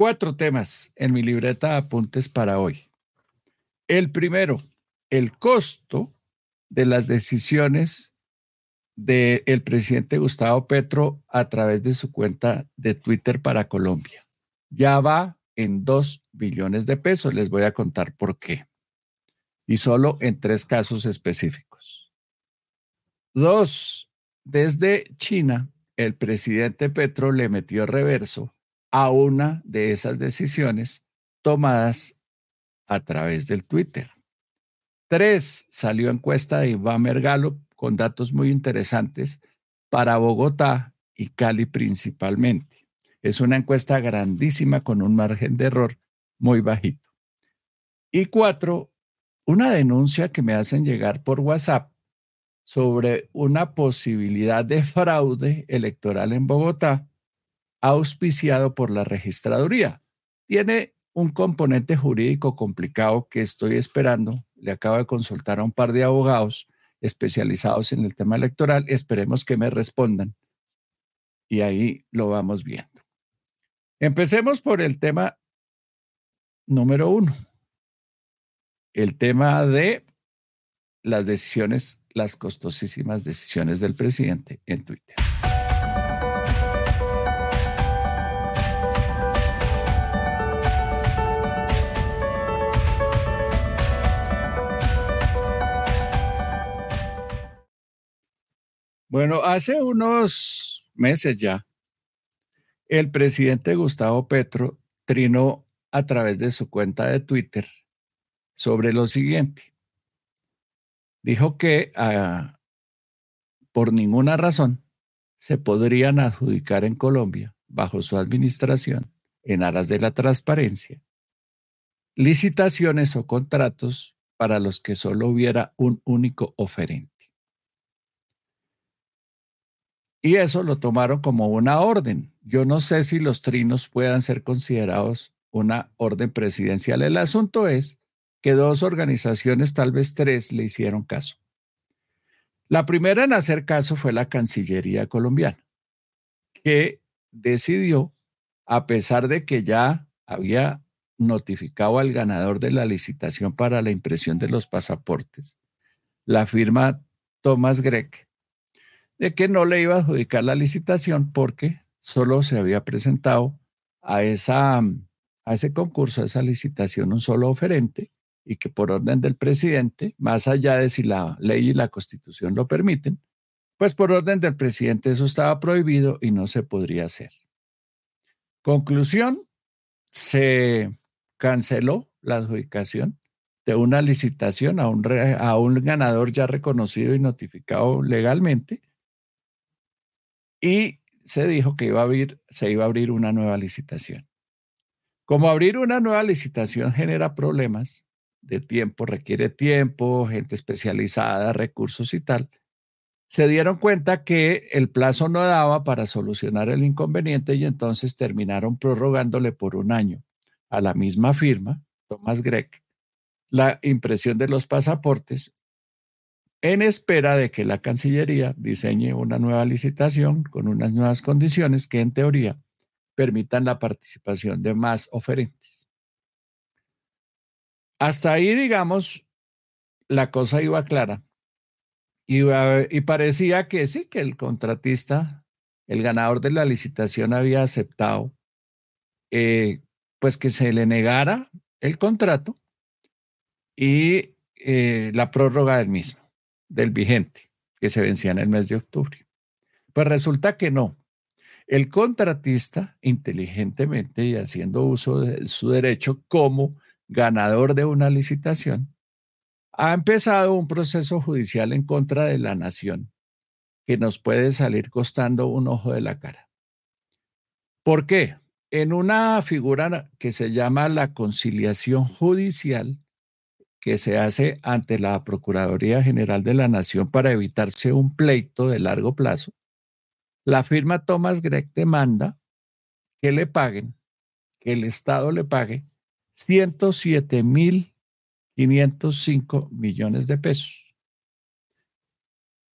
Cuatro temas en mi libreta de apuntes para hoy. El primero, el costo de las decisiones del presidente Gustavo Petro a través de su cuenta de Twitter para Colombia. Ya va en dos billones de pesos. Les voy a contar por qué. Y solo en tres casos específicos. Dos, desde China, el presidente Petro le metió reverso a una de esas decisiones tomadas a través del Twitter. Tres, salió encuesta de Iván Mergalo con datos muy interesantes para Bogotá y Cali principalmente. Es una encuesta grandísima con un margen de error muy bajito. Y cuatro, una denuncia que me hacen llegar por WhatsApp sobre una posibilidad de fraude electoral en Bogotá auspiciado por la registraduría. Tiene un componente jurídico complicado que estoy esperando. Le acabo de consultar a un par de abogados especializados en el tema electoral. Esperemos que me respondan. Y ahí lo vamos viendo. Empecemos por el tema número uno. El tema de las decisiones, las costosísimas decisiones del presidente en Twitter. Bueno, hace unos meses ya, el presidente Gustavo Petro trinó a través de su cuenta de Twitter sobre lo siguiente. Dijo que ah, por ninguna razón se podrían adjudicar en Colombia, bajo su administración, en aras de la transparencia, licitaciones o contratos para los que solo hubiera un único oferente. Y eso lo tomaron como una orden. Yo no sé si los trinos puedan ser considerados una orden presidencial. El asunto es que dos organizaciones, tal vez tres, le hicieron caso. La primera en hacer caso fue la Cancillería colombiana, que decidió, a pesar de que ya había notificado al ganador de la licitación para la impresión de los pasaportes, la firma Thomas Gregg, de que no le iba a adjudicar la licitación porque solo se había presentado a, esa, a ese concurso, a esa licitación, un solo oferente y que por orden del presidente, más allá de si la ley y la constitución lo permiten, pues por orden del presidente eso estaba prohibido y no se podría hacer. Conclusión, se canceló la adjudicación de una licitación a un, a un ganador ya reconocido y notificado legalmente y se dijo que se iba a abrir una nueva licitación. Como abrir una nueva licitación genera problemas de tiempo, requiere tiempo, gente especializada, recursos y tal, se dieron cuenta que el plazo no daba para solucionar el inconveniente y entonces terminaron prorrogándole por un año a la misma firma, Thomas Gregg, la impresión de los pasaportes en espera de que la Cancillería diseñe una nueva licitación con unas nuevas condiciones que en teoría permitan la participación de más oferentes. Hasta ahí, digamos, la cosa iba clara y, parecía que sí, que el contratista, el ganador de la licitación había aceptado, eh, pues que se le negara el contrato y eh, la prórroga del mismo, del vigente, que se vencía en el mes de octubre. Pues resulta que no. El contratista, inteligentemente y haciendo uso de su derecho como ganador de una licitación, ha empezado un proceso judicial en contra de la nación que nos puede salir costando un ojo de la cara. ¿Por qué? En una figura que se llama la conciliación judicial, que se hace ante la Procuraduría General de la Nación para evitarse un pleito de largo plazo, la firma Thomas Gregg demanda que le paguen, que el Estado le pague 107 mil 505 millones de pesos.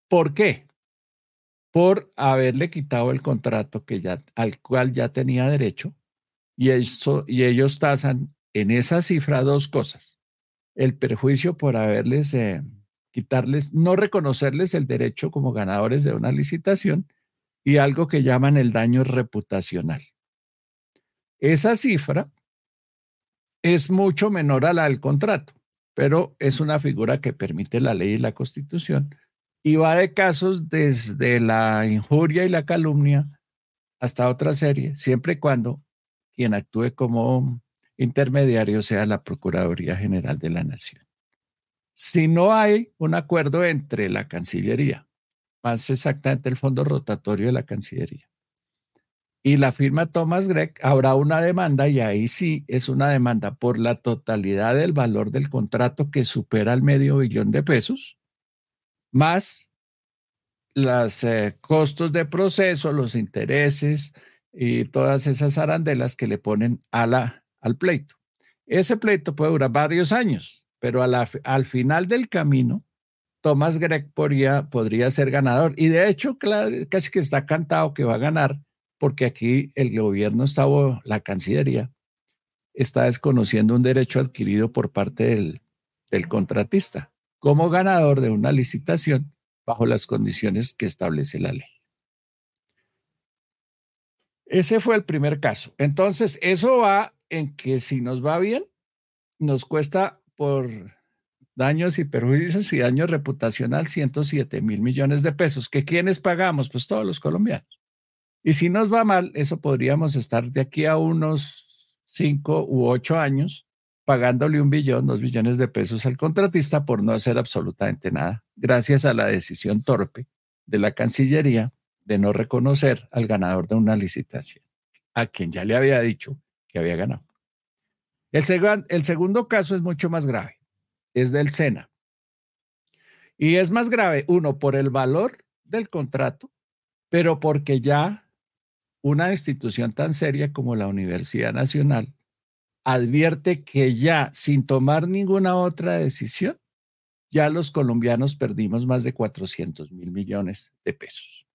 ¿Por qué? Por haberle quitado el contrato que ya, al cual ya tenía derecho y, y ellos tasan en esa cifra dos cosas. El perjuicio por haberles, eh, quitarles, no reconocerles el derecho como ganadores de una licitación y algo que llaman el daño reputacional. Esa cifra es mucho menor a la del contrato pero es una figura que permite la ley y la constitución y va de casos desde la injuria y la calumnia hasta otra serie, siempre y cuando quien actúe como intermediario sea la Procuraduría General de la Nación. Si no hay un acuerdo entre la Cancillería, más exactamente el fondo rotatorio de la Cancillería, y la firma Thomas Gregg, habrá una demanda y ahí sí es una demanda por la totalidad del valor del contrato que supera el medio billón de pesos, más los eh, costos de proceso, los intereses y todas esas arandelas que le ponen a la, al pleito. Ese pleito puede durar varios años, pero al final del camino, Thomas Gregg podría, podría ser ganador. Y de hecho, casi que está cantado que va a ganar porque aquí el gobierno está, la Cancillería, está desconociendo un derecho adquirido por parte del, del contratista como ganador de una licitación bajo las condiciones que establece la ley. Ese fue el primer caso. Entonces, eso va que si nos va bien, nos cuesta por daños y perjuicios y daño reputacional 107 mil millones de pesos. ¿Que quiénes pagamos? Pues todos los colombianos. Y si nos va mal, eso podríamos estar de aquí a unos cinco u ocho años pagándole un billón, dos billones de pesos al contratista por no hacer absolutamente nada, gracias a la decisión torpe de la Cancillería de no reconocer al ganador de una licitación, a quien ya le había dicho había ganado. El, el segundo caso es mucho más grave, es del SENA. Y es más grave, uno, por el valor del contrato, pero porque ya una institución tan seria como la Universidad Nacional advierte que ya sin tomar ninguna otra decisión, ya los colombianos perdimos más de 400 mil millones de pesos.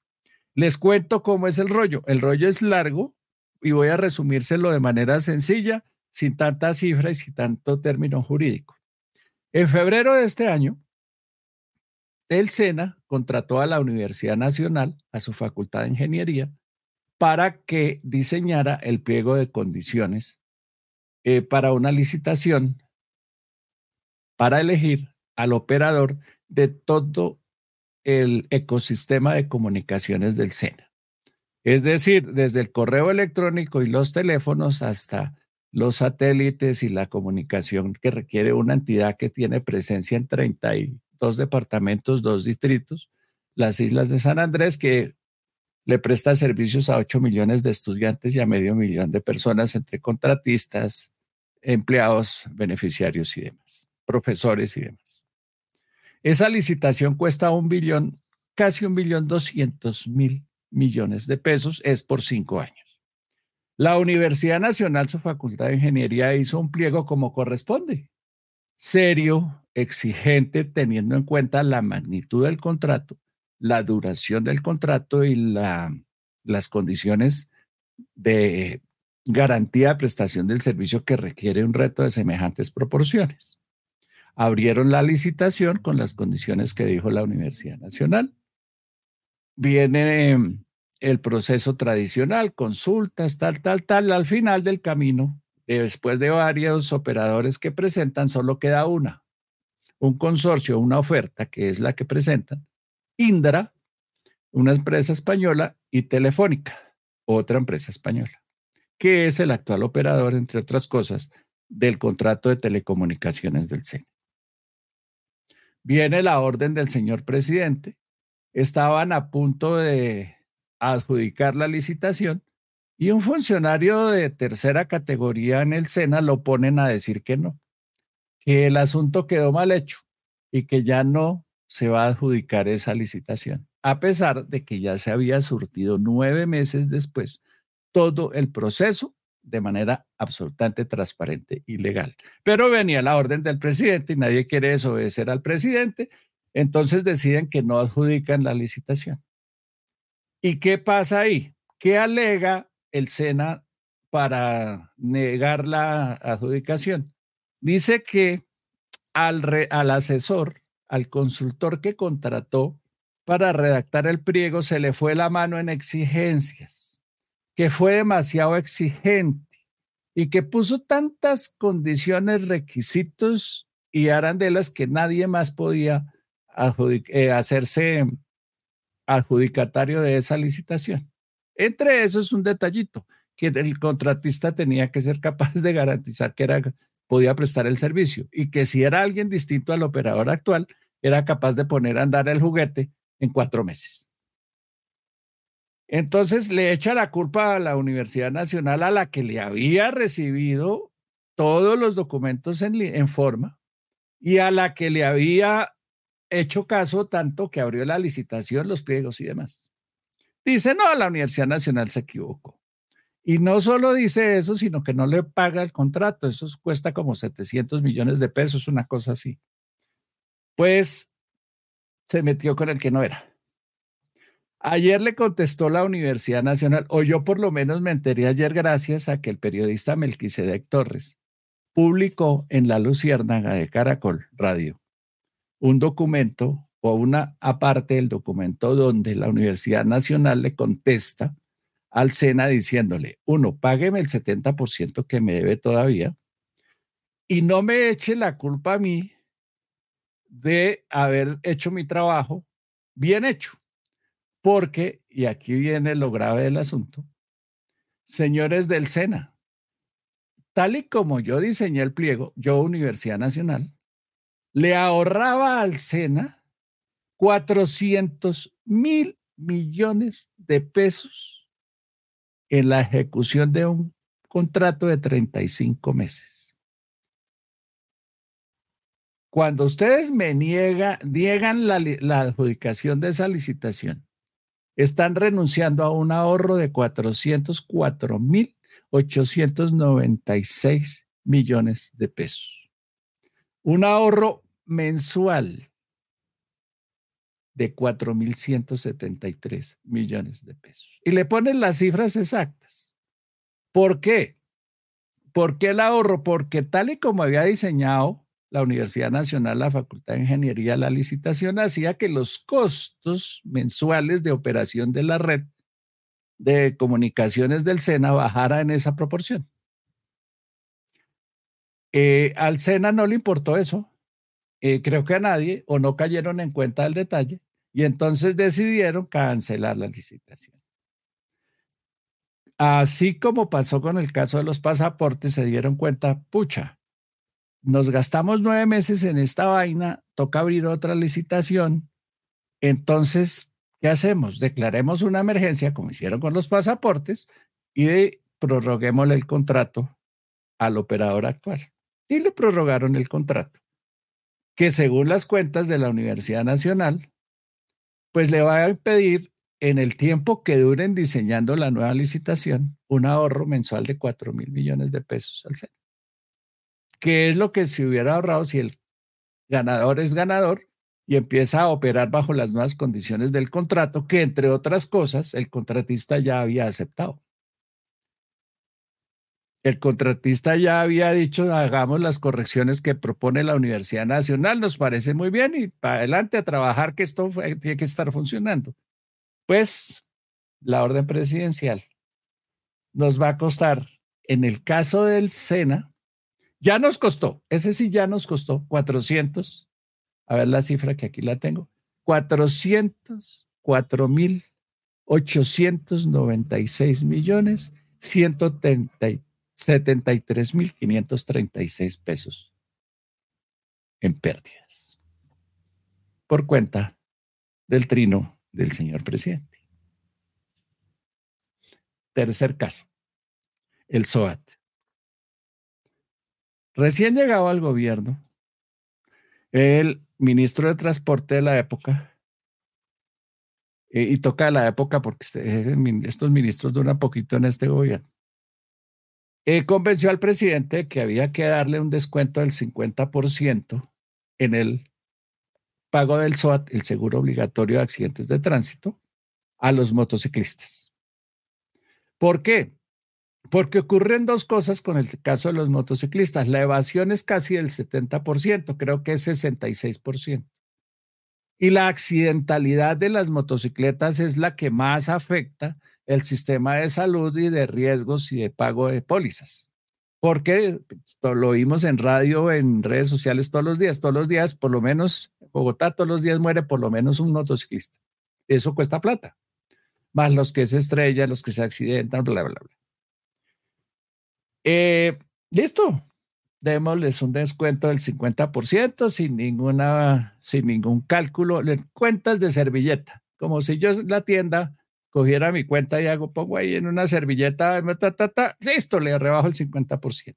Les cuento cómo es el rollo. El rollo es largo y voy a resumírselo de manera sencilla, sin tanta cifra y sin tanto término jurídico. En febrero de este año, el SENA contrató a la Universidad Nacional, a su Facultad de Ingeniería, para que diseñara el pliego de condiciones eh, para una licitación para elegir al operador de todo el ecosistema de comunicaciones del SENA. Es decir, desde el correo electrónico y los teléfonos hasta los satélites y la comunicación que requiere una entidad que tiene presencia en 32 departamentos, dos distritos, las islas de San Andrés, que le presta servicios a 8 millones de estudiantes y a medio millón de personas entre contratistas, empleados, beneficiarios y demás, profesores y demás. Esa licitación cuesta un billón casi un millón doscientos mil millones de pesos, es por cinco años. La Universidad Nacional, su Facultad de Ingeniería, hizo un pliego como corresponde, serio, exigente, teniendo en cuenta la magnitud del contrato, la duración del contrato y la, las condiciones de garantía de prestación del servicio que requiere un reto de semejantes proporciones. Abrieron la licitación con las condiciones que dijo la Universidad Nacional. Viene em, el proceso tradicional, consultas, tal, tal, tal. Al final del camino, después de varios operadores que presentan, solo queda una. Un consorcio, una oferta, que es la que presentan. Indra, una empresa española, y Telefónica, otra empresa española que es el actual operador, entre otras cosas, del contrato de telecomunicaciones del CENE. Viene la orden del señor presidente. Estaban a punto de adjudicar la licitación y un funcionario de tercera categoría en el SENA lo ponen a decir que no, que el asunto quedó mal hecho y que ya no se va a adjudicar esa licitación, a pesar de que ya se había surtido nueve meses después todo el proceso de manera absolutamente transparente y legal. Pero venía la orden del presidente y nadie quiere desobedecer al presidente, entonces deciden que no adjudican la licitación. ¿Y qué pasa ahí? ¿Qué alega el SENA para negar la adjudicación? Dice que al, al asesor, al consultor que contrató para redactar el pliego, se le fue la mano en exigencias que fue demasiado exigente y que puso tantas condiciones, requisitos y arandelas que nadie más podía eh, hacerse adjudicatario de esa licitación. Entre eso es un detallito, que el contratista tenía que ser capaz de garantizar que era, podía prestar el servicio y que si era alguien distinto al operador actual, era capaz de poner a andar el juguete en cuatro meses. Entonces le echa la culpa a la Universidad Nacional a la que le había recibido todos los documentos en, forma y a la que le había hecho caso tanto que abrió la licitación, los pliegos y demás. Dice, no, la Universidad Nacional se equivocó. Y no solo dice eso, sino que no le paga el contrato. Eso cuesta como 700 millones de pesos, una cosa así. Pues se metió con el que no era. Ayer le contestó la Universidad Nacional, o yo por lo menos me enteré ayer gracias a que el periodista Melquisedec Torres publicó en La Luciérnaga de Caracol Radio un documento o una aparte del documento donde la Universidad Nacional le contesta al SENA diciéndole, uno, págueme el 70% que me debe todavía y no me eche la culpa a mí de haber hecho mi trabajo bien hecho. Porque, y aquí viene lo grave del asunto, señores del SENA, tal y como yo diseñé el pliego, yo Universidad Nacional, le ahorraba al SENA 400 mil millones de pesos en la ejecución de un contrato de 35 meses. Cuando ustedes me niegan la, la adjudicación de esa licitación, están renunciando a un ahorro de 404.896 millones de pesos. Un ahorro mensual de 4.173 millones de pesos. Y le ponen las cifras exactas. ¿Por qué? ¿Por qué el ahorro? Porque tal y como había diseñado la Universidad Nacional, la Facultad de Ingeniería, la licitación hacía que los costos mensuales de operación de la red de comunicaciones del SENA bajara en esa proporción. Eh, al SENA no le importó eso, eh, creo que a nadie, o no cayeron en cuenta del detalle, y entonces decidieron cancelar la licitación. Así como pasó con el caso de los pasaportes, se dieron cuenta, pucha, nos gastamos nueve meses en esta vaina, toca abrir otra licitación. Entonces, ¿qué hacemos? Declaremos una emergencia, como hicieron con los pasaportes, y prorroguémosle el contrato al operador actual. Y le prorrogaron el contrato, que según las cuentas de la Universidad Nacional, pues le va a pedir en el tiempo que duren diseñando la nueva licitación un ahorro mensual de 4 mil millones de pesos al SENA. ¿Qué es lo que se hubiera ahorrado si el ganador es ganador y empieza a operar bajo las nuevas condiciones del contrato que, entre otras cosas, el contratista ya había aceptado? El contratista ya había dicho, hagamos las correcciones que propone la Universidad Nacional, nos parece muy bien y para adelante a trabajar que esto tiene que estar funcionando. Pues la orden presidencial nos va a costar, en el caso del SENA, ya nos costó, ese sí ya nos costó 400, a ver la cifra que aquí la tengo, 404 mil 896 millones 133 73.536 pesos en pérdidas por cuenta del trino del señor presidente. Tercer caso, el SOAT. Recién llegado al gobierno, el ministro de Transporte de la época, eh, y toca la época porque este, estos ministros duran poquito en este gobierno, convenció al presidente que había que darle un descuento del 50% en el pago del SOAT, el seguro obligatorio de accidentes de tránsito, a los motociclistas. ¿Por qué? Porque ocurren dos cosas con el caso de los motociclistas. La evasión es casi del 70%, creo que es 66%. Y la accidentalidad de las motocicletas es la que más afecta el sistema de salud y de riesgos y de pago de pólizas. Porque lo oímos en radio, en redes sociales todos los días. Todos los días, por lo menos, en Bogotá todos los días muere por lo menos un motociclista. Eso cuesta plata. Más los que se estrellan, los que se accidentan, bla, bla, bla. Eh, listo. Démosles un descuento del 50% sin, ninguna, sin ningún cálculo. Cuentas de servilleta. Como si yo la tienda cogiera mi cuenta y hago, pongo ahí en una servilleta, listo, le rebajo el 50%.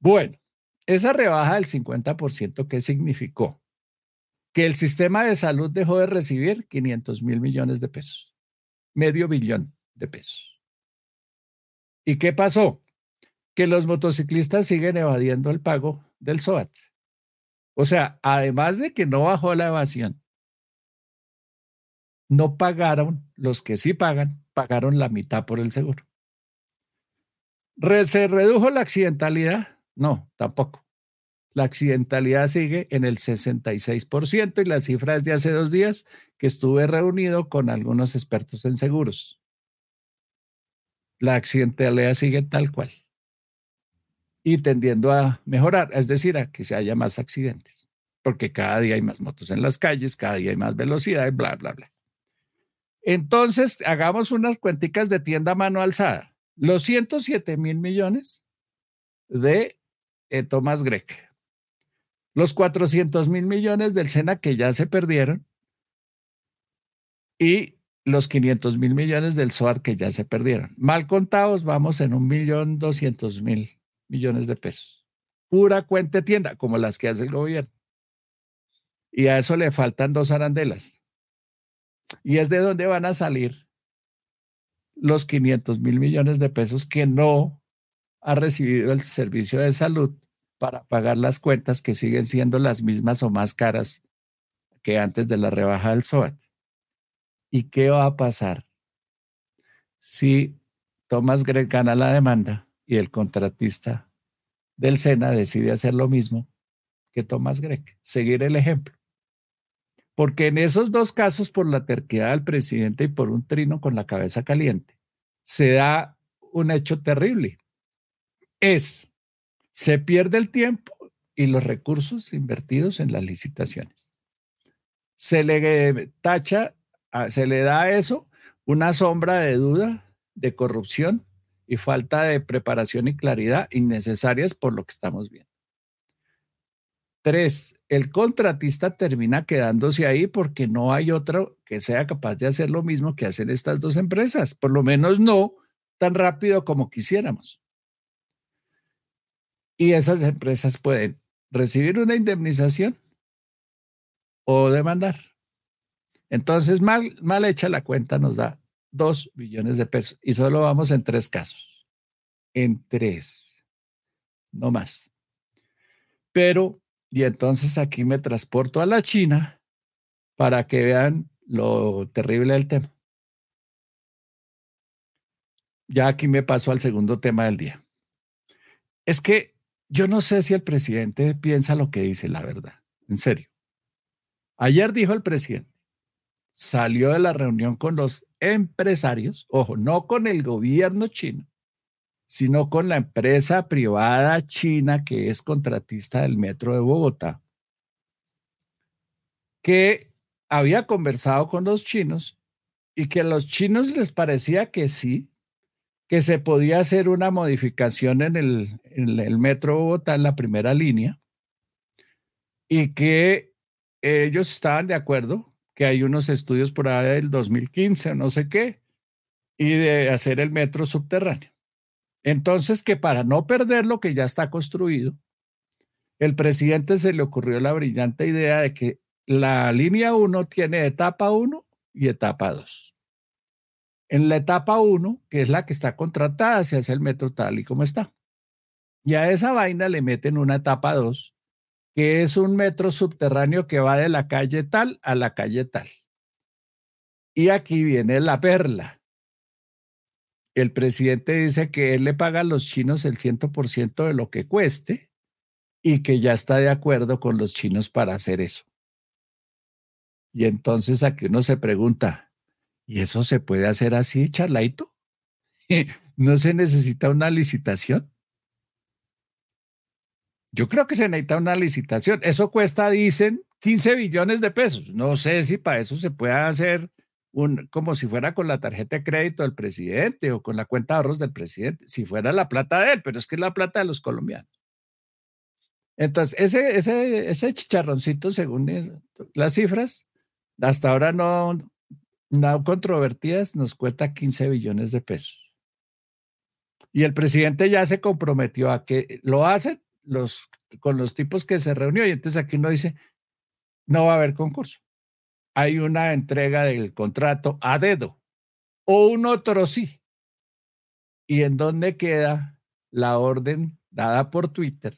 Bueno, esa rebaja del 50%, ¿qué significó? Que el sistema de salud dejó de recibir 500 mil millones de pesos, medio billón de pesos. ¿Y qué pasó? Que los motociclistas siguen evadiendo el pago del SOAT. O sea, además de que no bajó la evasión, no pagaron, los que sí pagan, pagaron la mitad por el seguro. ¿Se redujo la accidentalidad? No, tampoco. La accidentalidad sigue en el 66% y la cifra es de hace dos días que estuve reunido con algunos expertos en seguros. La accidentalidad sigue tal cual y tendiendo a mejorar, es decir, a que se haya más accidentes, porque cada día hay más motos en las calles, cada día hay más velocidad, bla, bla, bla. Entonces, hagamos unas cuenticas de tienda mano alzada. Los 107 mil millones de eh, Thomas Grec. Los 400 mil millones del SENA que ya se perdieron. Y los 500 mil millones del SOAR que ya se perdieron. Mal contados, vamos en un millón doscientos mil millones de pesos. Pura cuenta tienda, como las que hace el gobierno. Y a eso le faltan dos arandelas y es de donde van a salir los 500 mil millones de pesos que no ha recibido el servicio de salud para pagar las cuentas que siguen siendo las mismas o más caras que antes de la rebaja del SOAT. ¿Y qué va a pasar si Thomas Gregg gana la demanda y el contratista del SENA decide hacer lo mismo que Thomas Gregg, seguir el ejemplo? Porque en esos dos casos, por la terquedad del presidente y por un trino con la cabeza caliente, se da un hecho terrible. Es, se pierde el tiempo y los recursos invertidos en las licitaciones. Se le tacha, se le da a eso una sombra de duda, de corrupción y falta de preparación y claridad innecesarias por lo que estamos viendo. Tres, el contratista termina quedándose ahí porque no hay otro que sea capaz de hacer lo mismo que hacen estas dos empresas, por lo menos no tan rápido como quisiéramos. Y esas empresas pueden recibir una indemnización o demandar. Entonces, mal, mal hecha la cuenta nos da 2 billones de pesos y solo vamos en tres casos. En tres, no más. Pero, y entonces aquí me transporto a la China para que vean lo terrible del tema. Ya aquí me paso al segundo tema del día. Es que yo no sé si el presidente piensa lo que dice, la verdad, en serio. Ayer dijo el presidente, salió de la reunión con los empresarios, ojo, no con el gobierno chino, sino con la empresa privada china que es contratista del metro de Bogotá, que había conversado con los chinos y que a los chinos les parecía que sí, que se podía hacer una modificación en el, en el metro Bogotá en la primera línea y que ellos estaban de acuerdo que hay unos estudios por ahí del 2015 no sé qué, y de hacer el metro subterráneo. Entonces, que para no perder lo que ya está construido, el presidente se le ocurrió la brillante idea de que la línea 1 tiene etapa 1 y etapa 2. En la etapa 1, que es la que está contratada, se hace el metro tal y como está. Y a esa vaina le meten una etapa 2 que es un metro subterráneo que va de la calle tal a la calle tal. Y aquí viene la perla. El presidente dice que él le paga a los chinos el 100% de lo que cueste y que ya está de acuerdo con los chinos para hacer eso. Y entonces aquí uno se pregunta, ¿y eso se puede hacer así, charlaito? ¿No se necesita una licitación? Yo creo que se necesita una licitación. Eso cuesta, dicen, 15 billones de pesos. No sé si para eso se puede hacer como si fuera con la tarjeta de crédito del presidente o con la cuenta de ahorros del presidente, si fuera la plata de él, pero es que es la plata de los colombianos. Entonces, ese, ese, ese chicharroncito, según las cifras, hasta ahora no, no controvertidas, nos cuesta 15 billones de pesos. Y el presidente ya se comprometió a que lo hacen los, con los tipos que se reunió y entonces aquí no dice, no va a haber concurso. Hay una entrega del contrato a dedo o un otro sí. ¿Y en dónde queda la orden dada por Twitter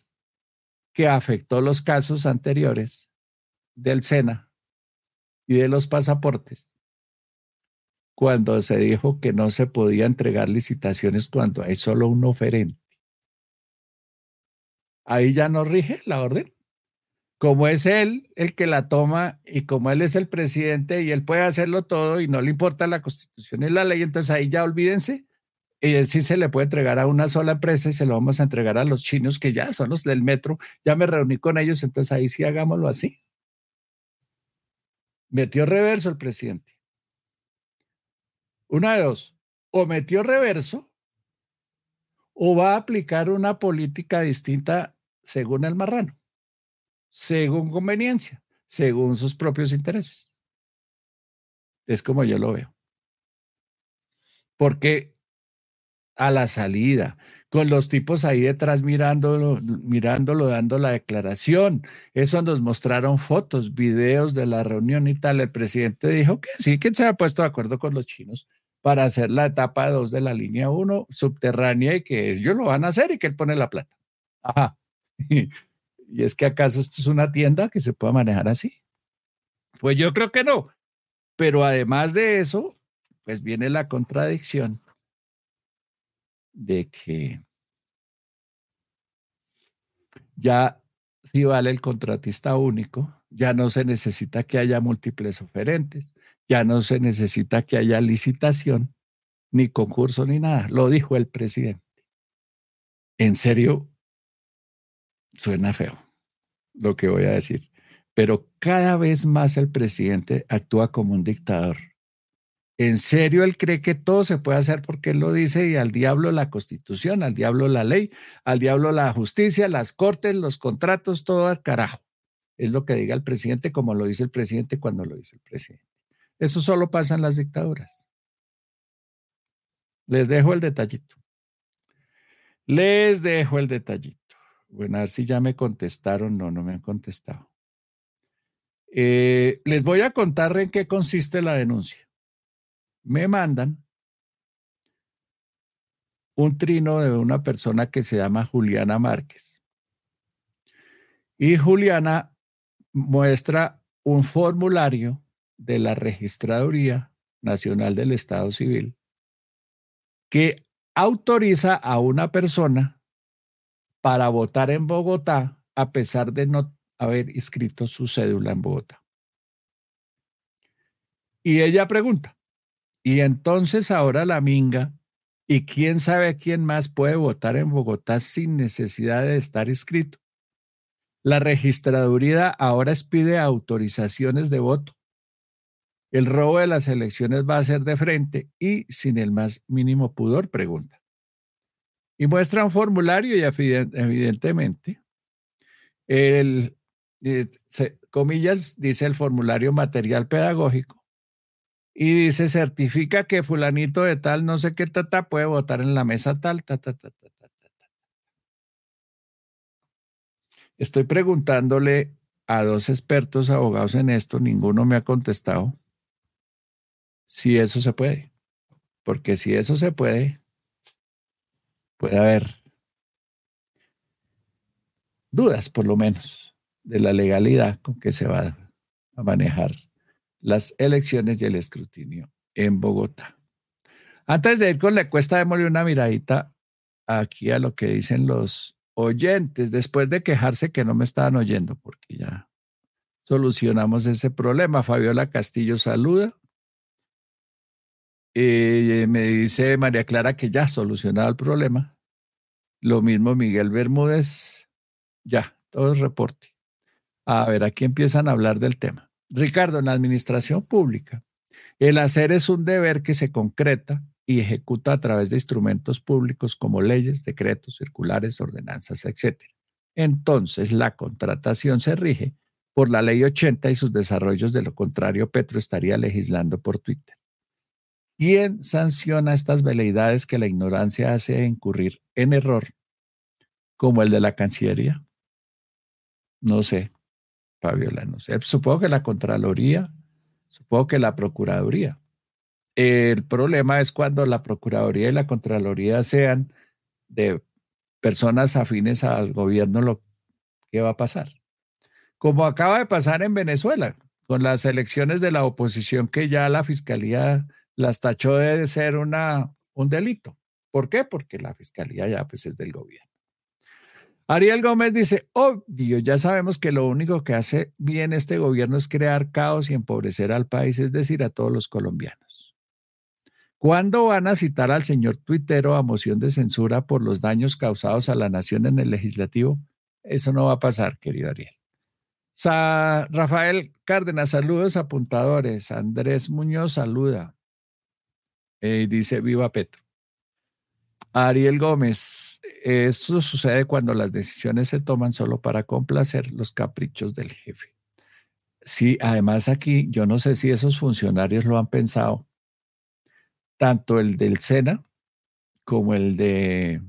que afectó los casos anteriores del SENA y de los pasaportes? Cuando se dijo que no se podía entregar licitaciones cuando hay solo un oferente ahí ya no rige la orden. Como es él el que la toma y como él es el presidente y él puede hacerlo todo y no le importa la constitución y la ley, entonces ahí ya olvídense. Y sí se le puede entregar a una sola empresa y se lo vamos a entregar a los chinos que ya son los del metro. Ya me reuní con ellos, entonces ahí sí hagámoslo así. Metió reverso el presidente. Una de dos. O metió reverso o va a aplicar una política distinta según el marrano, según conveniencia, según sus propios intereses. Es como yo lo veo. Porque a la salida, con los tipos ahí detrás mirándolo, mirándolo, dando la declaración. Eso nos mostraron fotos, videos de la reunión y tal. El presidente dijo que sí, que se ha puesto de acuerdo con los chinos para hacer la etapa 2 de la línea 1 subterránea y que ellos lo van a hacer y que él pone la plata. Ajá. ¿Y es que acaso esto es una tienda que se pueda manejar así? Pues yo creo que no. Pero además de eso, pues viene la contradicción de que ya si vale el contratista único, ya no se necesita que haya múltiples oferentes, ya no se necesita que haya licitación, ni concurso, ni nada. Lo dijo el presidente. En serio, Suena feo lo que voy a decir, pero cada vez más el presidente actúa como un dictador. En serio, él cree que todo se puede hacer porque él lo dice y al diablo la constitución, al diablo la ley, al diablo la justicia, las cortes, los contratos, todo al carajo. Es lo que diga el presidente como lo dice el presidente cuando lo dice el presidente. Eso solo pasa en las dictaduras. Les dejo el detallito. Les dejo el detallito. Bueno, a ver si ya me contestaron. No, no me han contestado. Eh, les voy a contar en qué consiste la denuncia. Me mandan un trino de una persona que se llama Juliana Márquez. Y Juliana muestra un formulario de la Registraduría Nacional del Estado Civil que autoriza a una persona para votar en Bogotá a pesar de no haber inscrito su cédula en Bogotá. Y ella pregunta, ¿y entonces ahora la minga y quién sabe quién más puede votar en Bogotá sin necesidad de estar inscrito? La registraduría ahora pide autorizaciones de voto. El robo de las elecciones va a ser de frente y sin el más mínimo pudor, pregunta. Y muestra un formulario y evidentemente el, comillas, dice el formulario material pedagógico, y dice, certifica que fulanito de tal, no sé qué tata, puede votar en la mesa tal, ta, ta, ta, ta, ta, ta. Estoy preguntándole a dos expertos abogados en esto, ninguno me ha contestado si eso se puede. Porque si eso se puede, puede haber dudas, por lo menos, de la legalidad con que se va a manejar las elecciones y el escrutinio en Bogotá. Antes de ir con la encuesta, démosle una miradita aquí a lo que dicen los oyentes, después de quejarse que no me estaban oyendo, porque ya solucionamos ese problema. Fabiola Castillo saluda. Eh, me dice María Clara que ya solucionado el problema. Lo mismo Miguel Bermúdez. Ya, todo es reporte. A ver, aquí empiezan a hablar del tema. Ricardo, en la administración pública, el hacer es un deber que se concreta y ejecuta a través de instrumentos públicos como leyes, decretos, circulares, ordenanzas, etc. Entonces, la contratación se rige por la ley 80 y sus desarrollos, de lo contrario, Petro estaría legislando por Twitter. ¿Quién sanciona estas veleidades que la ignorancia hace incurrir en error, como el de la Cancillería? No sé. Fabiola, no sé. Supongo que la Contraloría, supongo que la Procuraduría. El problema es cuando la Procuraduría y la Contraloría sean de personas afines al gobierno, lo va a pasar. Como acaba de pasar en Venezuela, con las elecciones de la oposición que ya la Fiscalía las tachó de ser una, un delito. ¿Por qué? Porque la Fiscalía ya pues es del gobierno. Ariel Gómez dice, obvio, ya sabemos que lo único que hace bien este gobierno es crear caos y empobrecer al país, es decir, a todos los colombianos. ¿Cuándo van a citar al señor tuitero a moción de censura por los daños causados a la nación en el legislativo? Eso no va a pasar, querido Ariel. Rafael Cárdenas, saludos apuntadores. Andrés Muñoz saluda. Eh, dice, viva Petro. Ariel Gómez, esto sucede cuando las decisiones se toman solo para complacer los caprichos del jefe. Sí, además aquí yo no sé si esos funcionarios lo han pensado, tanto el del SENA como el de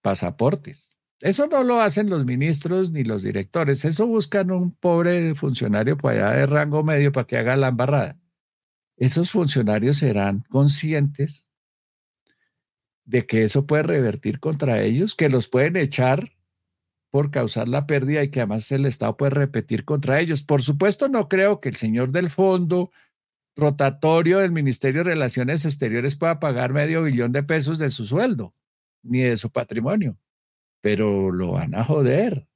pasaportes. Eso no lo hacen los ministros ni los directores, eso buscan un pobre funcionario por allá de rango medio para que haga la embarrada. Esos funcionarios serán conscientes de que eso puede revertir contra ellos, que los pueden echar por causar la pérdida y que además el Estado puede repetir contra ellos. Por supuesto, no creo que el señor del fondo rotatorio del Ministerio de Relaciones Exteriores pueda pagar medio billón de pesos de su sueldo, ni de su patrimonio, pero lo van a joder,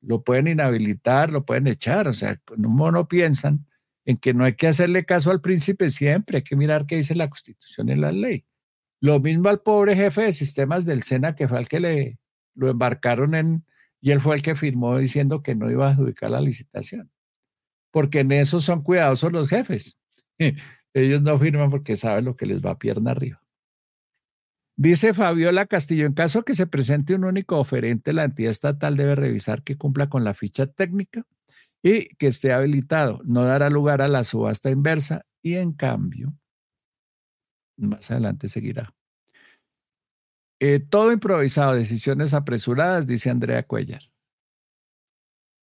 lo pueden inhabilitar, lo pueden echar, o sea, un mono piensan en que no hay que hacerle caso al príncipe siempre, hay que mirar qué dice la Constitución y la ley. Lo mismo al pobre jefe de sistemas del SENA, que fue el que le lo embarcaron en, y él fue el que firmó diciendo que no iba a adjudicar la licitación. Porque en eso son cuidadosos los jefes. Ellos no firman porque saben lo que les va a pierna arriba. Dice Fabiola Castillo, en caso que se presente un único oferente, la entidad estatal debe revisar que cumpla con la ficha técnica y que esté habilitado. No dará lugar a la subasta inversa y en cambio más adelante seguirá. Eh, todo improvisado, decisiones apresuradas, dice Andrea Cuellar.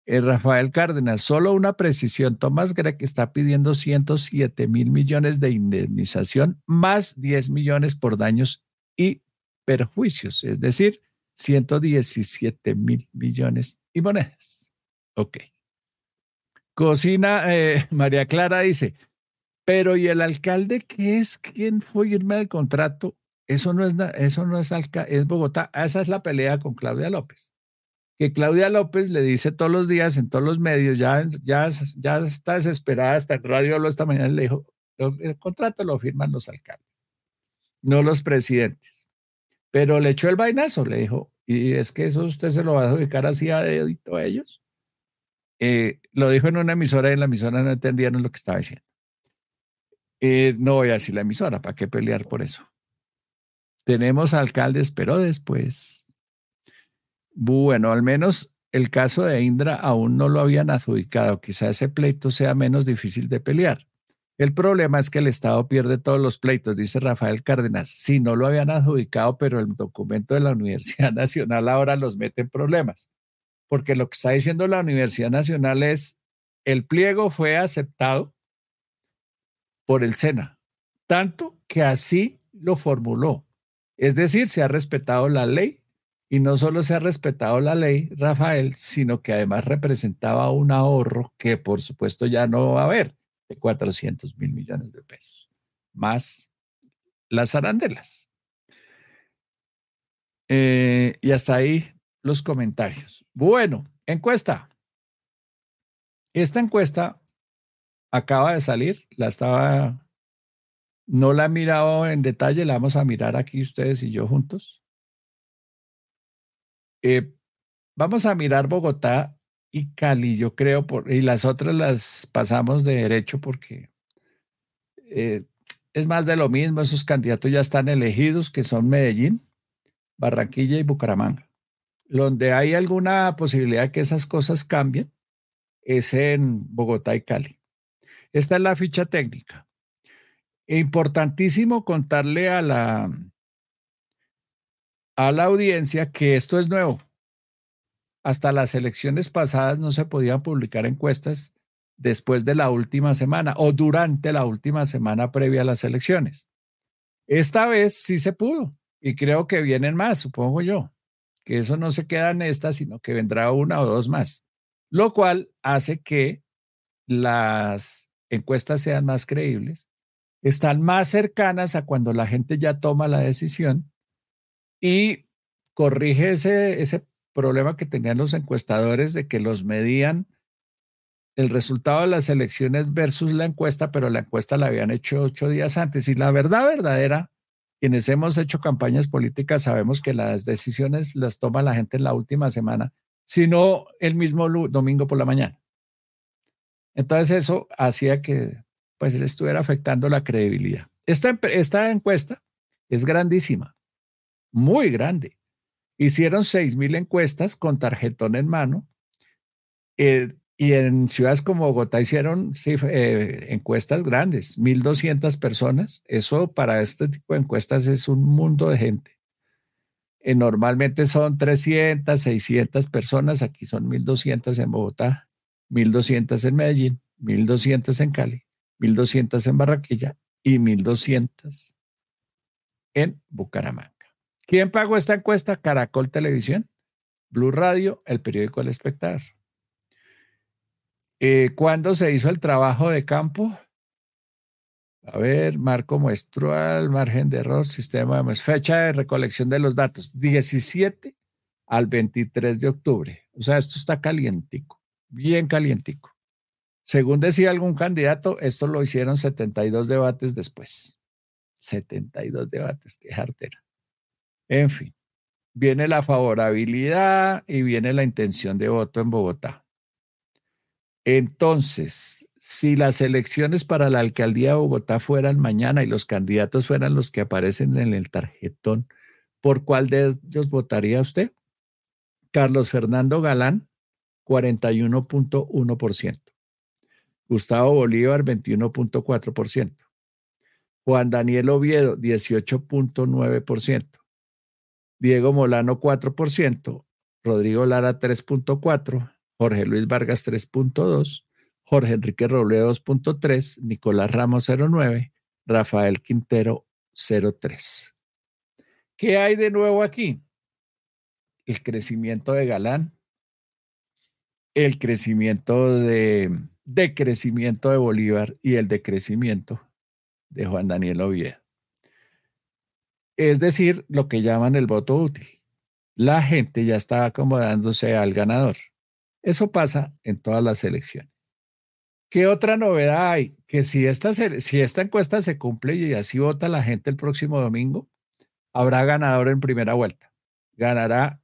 Eh, Rafael Cárdenas, solo una precisión. Tomás Greg está pidiendo 107 mil millones de indemnización más 10 millones por daños y perjuicios, es decir, 117 mil millones y monedas. Ok. Cocina, eh, María Clara dice, pero ¿y el alcalde qué es? ¿Quién fue firma el contrato? Eso no es, eso no es, es Bogotá. Esa es la pelea con Claudia López. Que Claudia López le dice todos los días en todos los medios, ya, ya, ya está desesperada, hasta en Radio esta mañana le dijo, el contrato lo firman los alcaldes, no los presidentes. Pero le echó el vainazo, le dijo, y es que eso usted se lo va a dedicar así a dedito a ellos. Eh, lo dijo en una emisora y en la emisora no entendieron lo que estaba diciendo. Eh, no voy a decir la emisora, ¿para qué pelear por eso? Tenemos alcaldes, pero después. Bueno, al menos el caso de Indra aún no lo habían adjudicado. Quizá ese pleito sea menos difícil de pelear. El problema es que el Estado pierde todos los pleitos, dice Rafael Cárdenas. Si no lo habían adjudicado, pero el documento de la Universidad Nacional ahora los mete en problemas. Porque lo que está diciendo la Universidad Nacional es, el pliego fue aceptado por el SENA, tanto que así lo formuló. Es decir, se ha respetado la ley y no solo se ha respetado la ley, Rafael, sino que además representaba un ahorro que por supuesto ya no va a haber de 400 mil millones de pesos, más las arandelas. Eh, y hasta ahí los comentarios. Bueno, encuesta. Esta encuesta acaba de salir, la estaba no la he mirado en detalle, la vamos a mirar aquí ustedes y yo juntos. Eh, vamos a mirar Bogotá y Cali, yo creo, por, y las otras las pasamos de derecho porque eh, es más de lo mismo, esos candidatos ya están elegidos, que son Medellín, Barranquilla y Bucaramanga. Donde hay alguna posibilidad que esas cosas cambien es en Bogotá y Cali. Esta es la ficha técnica. Importantísimo contarle a la, a la audiencia que esto es nuevo. Hasta las elecciones pasadas no se podían publicar encuestas después de la última semana o durante la última semana previa a las elecciones. Esta vez sí se pudo y creo que vienen más, supongo yo, que eso no se queda en sino que vendrá una o dos más, lo cual hace que las encuestas sean más creíbles están más cercanas a cuando la gente ya toma la decisión y corrige ese, ese problema que tenían los encuestadores de que los medían el resultado de las elecciones versus la encuesta, pero la encuesta la habían hecho ocho días antes. Y la verdad verdadera, quienes hemos hecho campañas políticas sabemos que las decisiones las toma la gente en la última semana, sino el mismo domingo por la mañana. Entonces eso hacía que pues le estuviera afectando la credibilidad. Esta, esta encuesta es grandísima, muy grande. Hicieron 6.000 encuestas con tarjetón en mano eh, y en ciudades como Bogotá hicieron eh, encuestas grandes, 1.200 personas. Eso para este tipo de encuestas es un mundo de gente. Eh, normalmente son 300, 600 personas, aquí son 1.200 en Bogotá, 1.200 en Medellín, 1.200 en Cali. 1.200 en Barranquilla y 1.200 en Bucaramanga. ¿Quién pagó esta encuesta? Caracol Televisión, Blue Radio, el periódico El Espectador. Eh, ¿Cuándo se hizo el trabajo de campo? A ver, marco muestral, margen de error, sistema de fecha de recolección de los datos, 17 al 23 de octubre. O sea, esto está calientico, bien calientico. Según decía algún candidato, esto lo hicieron 72 debates después. 72 debates, qué jartera. En fin, viene la favorabilidad y viene la intención de voto en Bogotá. Entonces, si las elecciones para la alcaldía de Bogotá fueran mañana y los candidatos fueran los que aparecen en el tarjetón, ¿por cuál de ellos votaría usted? Carlos Fernando Galán, 41.1%. Gustavo Bolívar, 21.4%. Juan Daniel Oviedo, 18.9%. Diego Molano, 4%. Rodrigo Lara, 3.4%. Jorge Luis Vargas 3.2, Jorge Enrique Robledo 2.3, Nicolás Ramos 0.9, Rafael Quintero 0.3. ¿Qué hay de nuevo aquí? El crecimiento de Galán, el crecimiento de decrecimiento de Bolívar y el decrecimiento de Juan Daniel Oviedo. Es decir, lo que llaman el voto útil. La gente ya está acomodándose al ganador. Eso pasa en todas las elecciones. ¿Qué otra novedad hay? Que si esta, encuesta se cumple y así vota la gente el próximo domingo, habrá ganador en primera vuelta. Ganará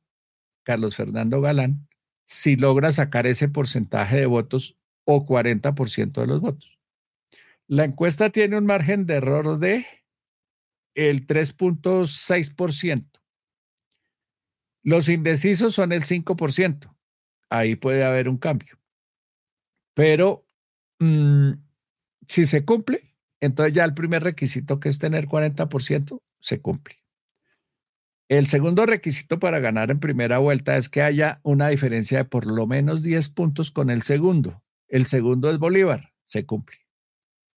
Carlos Fernando Galán si logra sacar ese porcentaje de votos o 40% de los votos. La encuesta tiene un margen de error de el 3.6%. Los indecisos son el 5%. Ahí puede haber un cambio. Pero mm, si se cumple, entonces ya el primer requisito que es tener 40% se cumple. El segundo requisito para ganar en primera vuelta es que haya una diferencia de por lo menos 10 puntos con el segundo. El segundo es Bolívar, se cumple.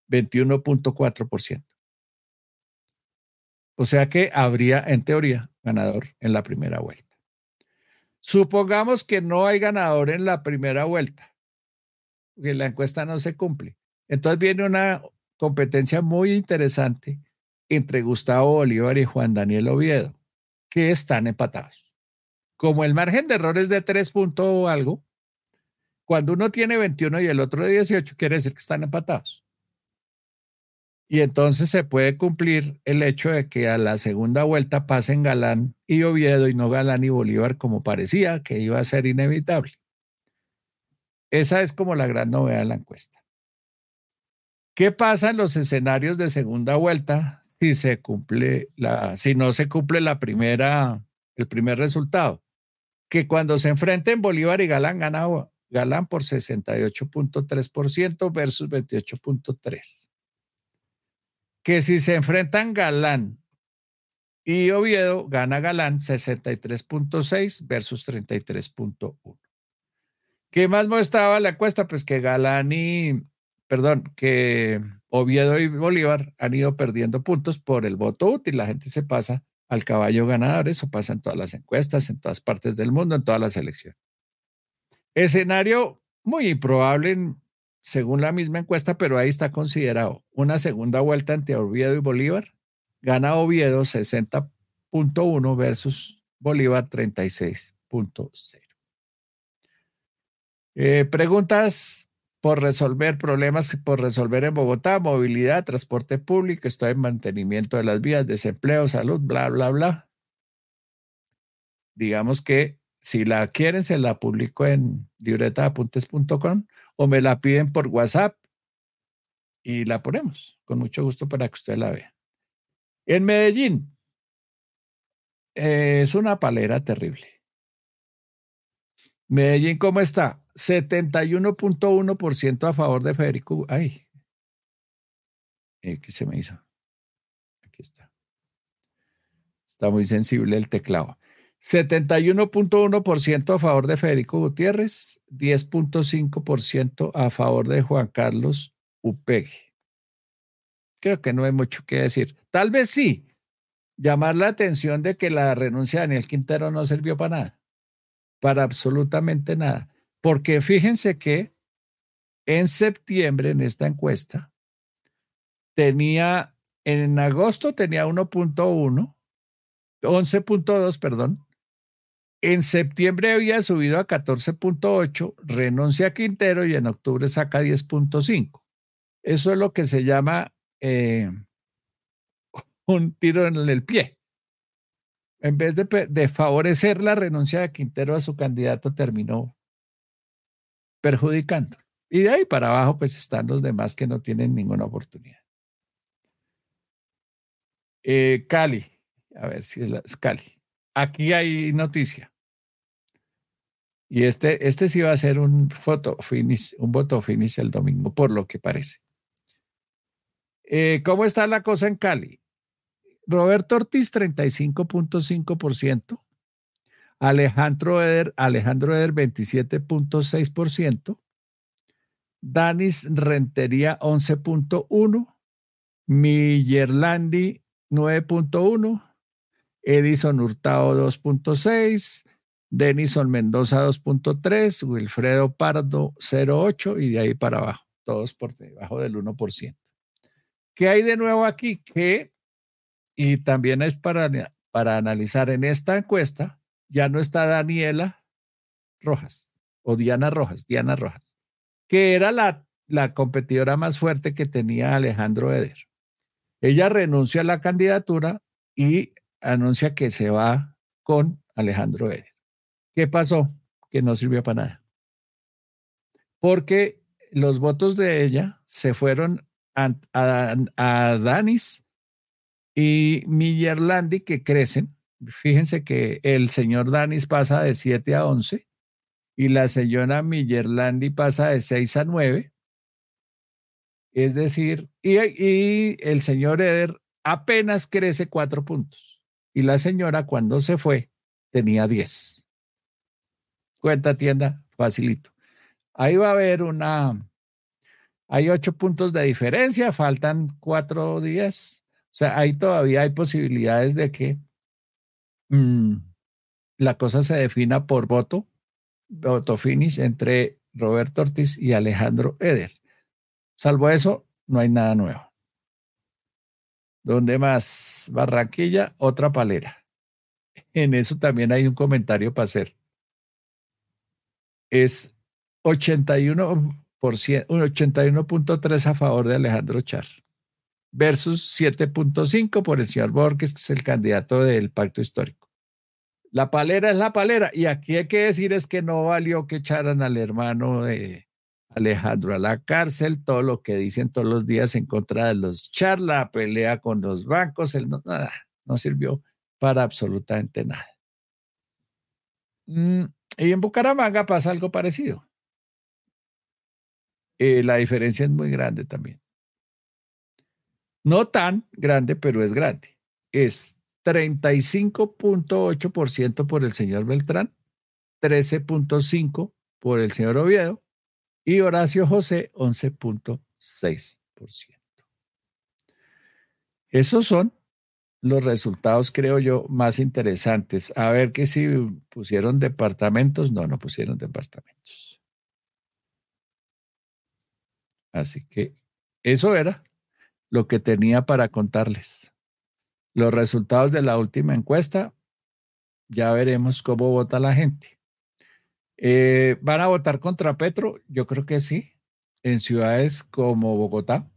21.4%. O sea que habría, en teoría, ganador en la primera vuelta. Supongamos que no hay ganador en la primera vuelta, que la encuesta no se cumple. Entonces viene una competencia muy interesante entre Gustavo Bolívar y Juan Daniel Oviedo que están empatados. Como el margen de error es de 3 puntos o algo, cuando uno tiene 21 y el otro de 18, quiere decir que están empatados. Y entonces se puede cumplir el hecho de que a la segunda vuelta pasen Galán y Oviedo y no Galán y Bolívar como parecía que iba a ser inevitable. Esa es como la gran novedad de la encuesta. ¿Qué pasa en los escenarios de segunda vuelta si se cumple si no se cumple la primera, el primer resultado. Que cuando se enfrenten Bolívar y Galán, gana Galán por 68.3% versus 28.3%. Que si se enfrentan Galán y Oviedo, gana Galán 63.6 versus 33.1. ¿Qué más mostraba la encuesta? Pues que Galán y, perdón, que Oviedo y Bolívar han ido perdiendo puntos por el voto útil. La gente se pasa al caballo ganador. Eso pasa en todas las encuestas, en todas partes del mundo, en todas las elecciones. Escenario muy improbable según la misma encuesta, pero ahí está considerado una segunda vuelta entre Oviedo y Bolívar. Gana Oviedo 60.1 versus Bolívar 36.0. Eh, preguntas por resolver problemas por resolver en Bogotá, movilidad, transporte público, estoy en mantenimiento de las vías, desempleo, salud, bla, bla, bla. Digamos que si la quieren, se la publico en libretaapuntes.com o me la piden por WhatsApp y la ponemos con mucho gusto para que usted la vea. En Medellín es una palera terrible. Medellín, ¿cómo está? 71.1% a favor de Federico. Ay, eh, ¿qué se me hizo? Aquí está. Está muy sensible el teclado. 71.1% a favor de Federico Gutiérrez, 10.5% a favor de Juan Carlos Upegue. Creo que no hay mucho que decir. Tal vez sí, llamar la atención de que la renuncia de Daniel Quintero no sirvió para nada, para absolutamente nada. Porque fíjense que en septiembre, en esta encuesta, tenía, en agosto tenía 1.1, 11.2, perdón. En septiembre había subido a 14.8, renuncia a Quintero y en octubre saca 10.5. Eso es lo que se llama eh, un tiro en el pie. En vez de, favorecer la renuncia de Quintero a su candidato, terminó perjudicando. Y de ahí para abajo, pues están los demás que no tienen ninguna oportunidad. Eh, Cali, a ver si es, Cali. Aquí hay noticia. Y este, este sí va a ser un foto finish, un voto finish el domingo, por lo que parece. Eh, ¿Cómo está la cosa en Cali? Roberto Ortiz, 35.5%. Alejandro Eder, Alejandro Eder 27.6%, Danis Rentería 11.1%, Millerlandi 9.1%, Edison Hurtado 2.6%, Denison Mendoza 2.3%, Wilfredo Pardo 0.8% y de ahí para abajo, todos por debajo del 1%. ¿Qué hay de nuevo aquí? Que, y también es para, para analizar en esta encuesta, ya no está Daniela Rojas o Diana Rojas, Diana Rojas, que era la, la competidora más fuerte que tenía Alejandro Eder. Ella renuncia a la candidatura y anuncia que se va con Alejandro Eder. ¿Qué pasó? Que no sirvió para nada. Porque los votos de ella se fueron a, Danis y Millerlandi, que crecen, fíjense que el señor Danis pasa de 7 a 11 y la señora Millerlandi pasa de 6 a 9. Es decir, y, y el señor Eder apenas crece 4 puntos. Y la señora cuando se fue tenía 10. Cuenta tienda, facilito. Ahí va a haber una, hay 8 puntos de diferencia, faltan 4 días. O sea, ahí todavía hay posibilidades de que Mm, la cosa se defina por voto, voto finish entre Roberto Ortiz y Alejandro Eder. Salvo eso, no hay nada nuevo. ¿Dónde más? Barranquilla, otra palera. En eso también hay un comentario para hacer. Es 81%, 81.3 a favor de Alejandro Char versus 7.5 por el señor Borges, que es el candidato del pacto histórico. La palera es la palera. Y aquí hay que decir es que no valió que echaran al hermano de Alejandro a la cárcel, todo lo que dicen todos los días en contra de los charla, pelea con los bancos, él no, nada, no sirvió para absolutamente nada. Mm, y en Bucaramanga pasa algo parecido. Eh, la diferencia es muy grande también. No tan grande, pero es grande. Es 35.8% por el señor Beltrán, 13.5% por el señor Oviedo y Horacio José 11.6%. Esos son los resultados, creo yo, más interesantes. A ver que si pusieron departamentos, no, no pusieron departamentos. Así que eso era lo que tenía para contarles. Los resultados de la última encuesta, ya veremos cómo vota la gente. Eh, ¿Van a votar contra Petro? Yo creo que sí, en ciudades como Bogotá.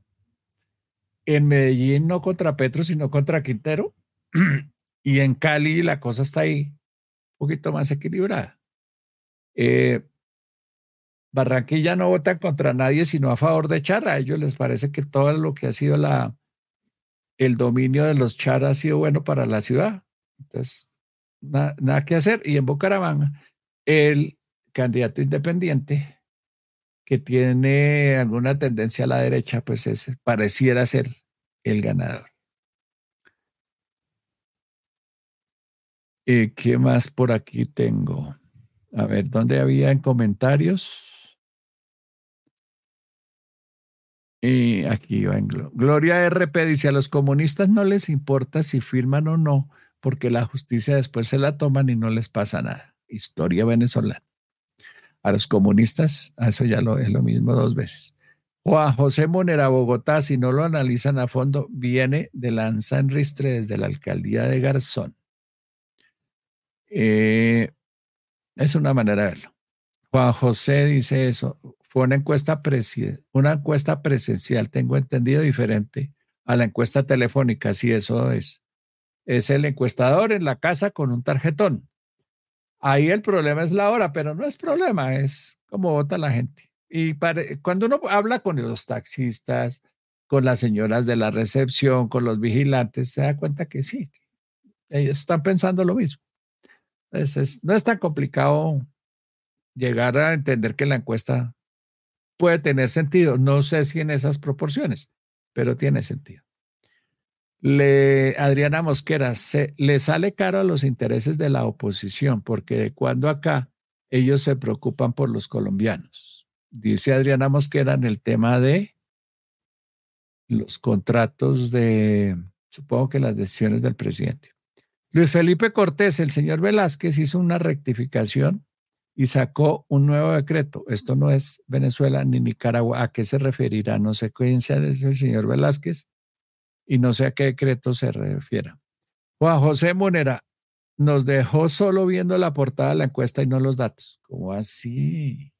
En Medellín no contra Petro, sino contra Quintero. y en Cali la cosa está ahí un poquito más equilibrada. Eh, Barranquilla no vota contra nadie, sino a favor de Char. A ellos les parece que todo lo que ha sido la, el dominio de los Char ha sido bueno para la ciudad. Entonces, nada que hacer. Y en Bucaramanga, el candidato independiente que tiene alguna tendencia a la derecha, pues ese pareciera ser el ganador. ¿Y ¿Qué más por aquí tengo? A ver, ¿dónde había en comentarios? Y aquí va en Gloria RP dice, a los comunistas no les importa si firman o no, porque la justicia después se la toman y no les pasa nada. Historia venezolana. A los comunistas, eso ya lo, es lo mismo dos veces. Juan José Monera, Bogotá, si no lo analizan a fondo, viene de Lanza en Ristre desde la alcaldía de Garzón. Eh, es una manera de verlo. Juan José dice eso fue una encuesta, una encuesta presencial, tengo entendido, diferente a la encuesta telefónica, si eso es. Es el encuestador en la casa con un tarjetón. Ahí el problema es la hora, pero no es problema, es como vota la gente. Y cuando uno habla con los taxistas, con las señoras de la recepción, con los vigilantes, se da cuenta que sí, ellos están pensando lo mismo. Entonces, no es tan complicado llegar a entender que la encuesta puede tener sentido. No sé si en esas proporciones, pero tiene sentido. Le, Adriana Mosquera, se, le sale caro a los intereses de la oposición, porque de cuando acá ellos se preocupan por los colombianos. Dice Adriana Mosquera en el tema de los contratos de, supongo que las decisiones del presidente. Luis Felipe Cortés, el señor Velázquez hizo una rectificación y sacó un nuevo decreto. Esto no es Venezuela ni Nicaragua. ¿A qué se referirá? No sé quién es el señor Velázquez y no sé a qué decreto se refiera. Juan José Monera nos dejó solo viendo la portada de la encuesta y no los datos. ¿Cómo así?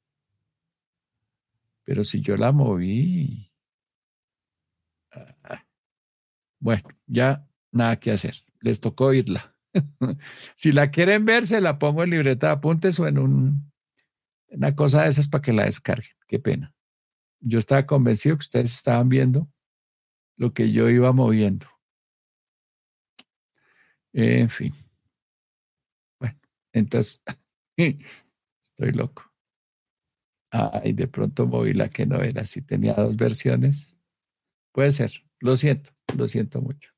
Pero si yo la moví. Ah, bueno, ya nada que hacer les tocó oírla. si la quieren ver, se la pongo en libreta de apuntes o en un, una cosa de esas para que la descarguen. Qué pena. Yo estaba convencido que ustedes estaban viendo lo que yo iba moviendo. En fin. Bueno, entonces, estoy loco. Ay, de pronto moví la que no era. Si tenía dos versiones. Puede ser. Lo siento, lo siento mucho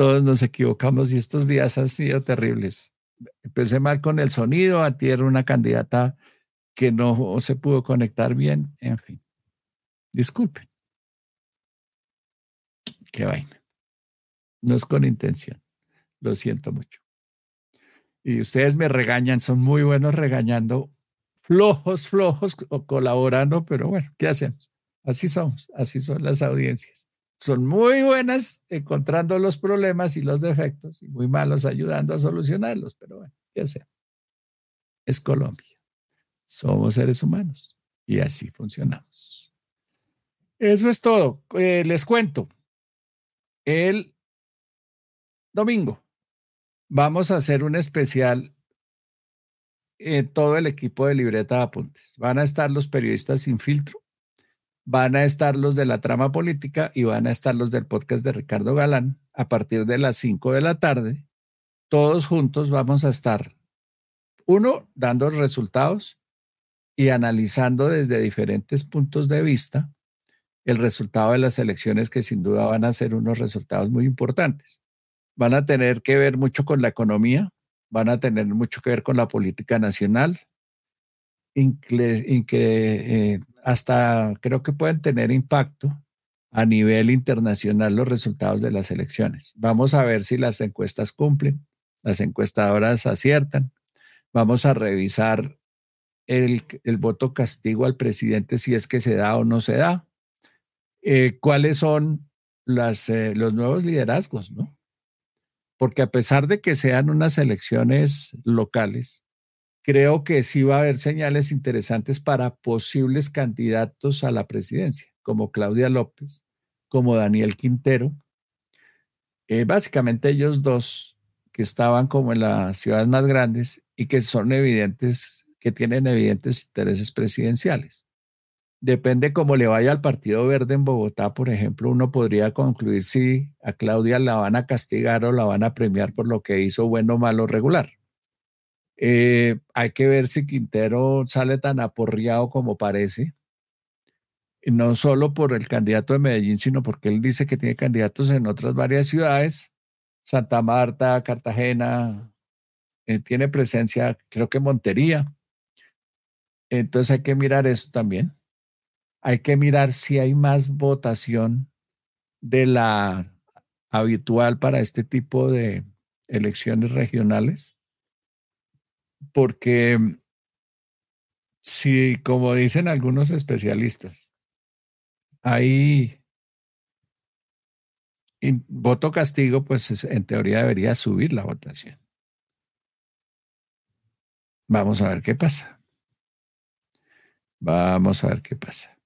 todos nos equivocamos y estos días han sido terribles. Empecé mal con el sonido, a ti era una candidata que no se pudo conectar bien, en fin. Disculpen. Qué vaina. No es con intención. Lo siento mucho. Y ustedes me regañan, son muy buenos regañando, flojos, flojos, colaborando, pero bueno, ¿qué hacemos? Así somos, así son las audiencias son muy buenas encontrando los problemas y los defectos y muy malos ayudando a solucionarlos, pero bueno, ¿qué hacemos? Es Colombia. Somos seres humanos y así funcionamos. Eso es todo. Eh, les cuento. El domingo vamos a hacer un especial en todo el equipo de libreta de apuntes. Van a estar los periodistas sin filtro van a estar los de la trama política y van a estar los del podcast de Ricardo Galán a partir de las 5 de la tarde. Todos juntos vamos a estar, uno, dando resultados y analizando desde diferentes puntos de vista el resultado de las elecciones que sin duda van a ser unos resultados muy importantes. Van a tener que ver mucho con la economía, van a tener mucho que ver con la política nacional, que, eh, hasta creo que pueden tener impacto a nivel internacional los resultados de las elecciones. Vamos a ver si las encuestas cumplen, las encuestadoras aciertan. Vamos a revisar el, voto castigo al presidente si es que se da o no se da. Eh, ¿Cuáles son eh, los nuevos liderazgos? ¿no? Porque a pesar de que sean unas elecciones locales, creo que sí va a haber señales interesantes para posibles candidatos a la presidencia, como Claudia López, como Daniel Quintero. Eh, básicamente ellos dos que estaban como en las ciudades más grandes y que son evidentes, que tienen evidentes intereses presidenciales. Depende cómo le vaya al Partido Verde en Bogotá, por ejemplo, uno podría concluir si a Claudia la van a castigar o la van a premiar por lo que hizo bueno, malo, regular. Eh, hay que ver si Quintero sale tan aporreado como parece, no solo por el candidato de Medellín, sino porque él dice que tiene candidatos en otras varias ciudades, Santa Marta, Cartagena, eh, tiene presencia, creo que Montería. Entonces hay que mirar eso también. Hay que mirar si hay más votación de la habitual para este tipo de elecciones regionales porque si, como dicen algunos especialistas, hay voto castigo, pues en teoría debería subir la votación. Vamos a ver qué pasa. Vamos a ver qué pasa.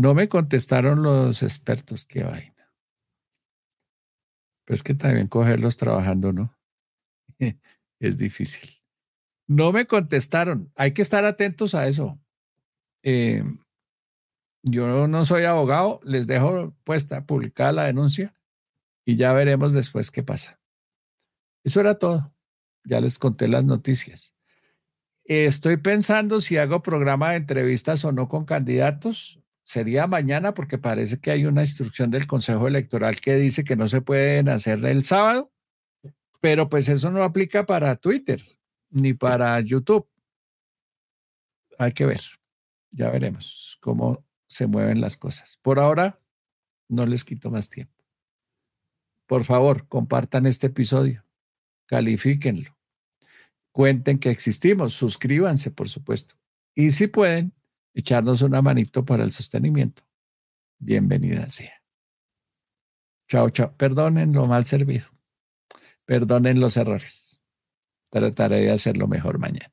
No me contestaron los expertos, qué vaina. Pero es que también cogerlos trabajando, ¿no? es difícil. No me contestaron. Hay que estar atentos a eso. Eh, yo no soy abogado, les dejo puesta, publicada la denuncia y ya veremos después qué pasa. Eso era todo. Ya les conté las noticias. Estoy pensando si hago programa de entrevistas o no con candidatos. Sería mañana porque parece que hay una instrucción del Consejo Electoral que dice que no se pueden hacer el sábado, pero pues eso no aplica para Twitter ni para YouTube. Hay que ver, ya veremos cómo se mueven las cosas. Por ahora, no les quito más tiempo. Por favor, compartan este episodio, califíquenlo, cuenten que existimos, suscríbanse, por supuesto. Y si pueden, echarnos una manito para el sostenimiento. Bienvenida sea. Chao, chao. Perdonen lo mal servido. Perdonen los errores. Trataré de hacerlo mejor mañana.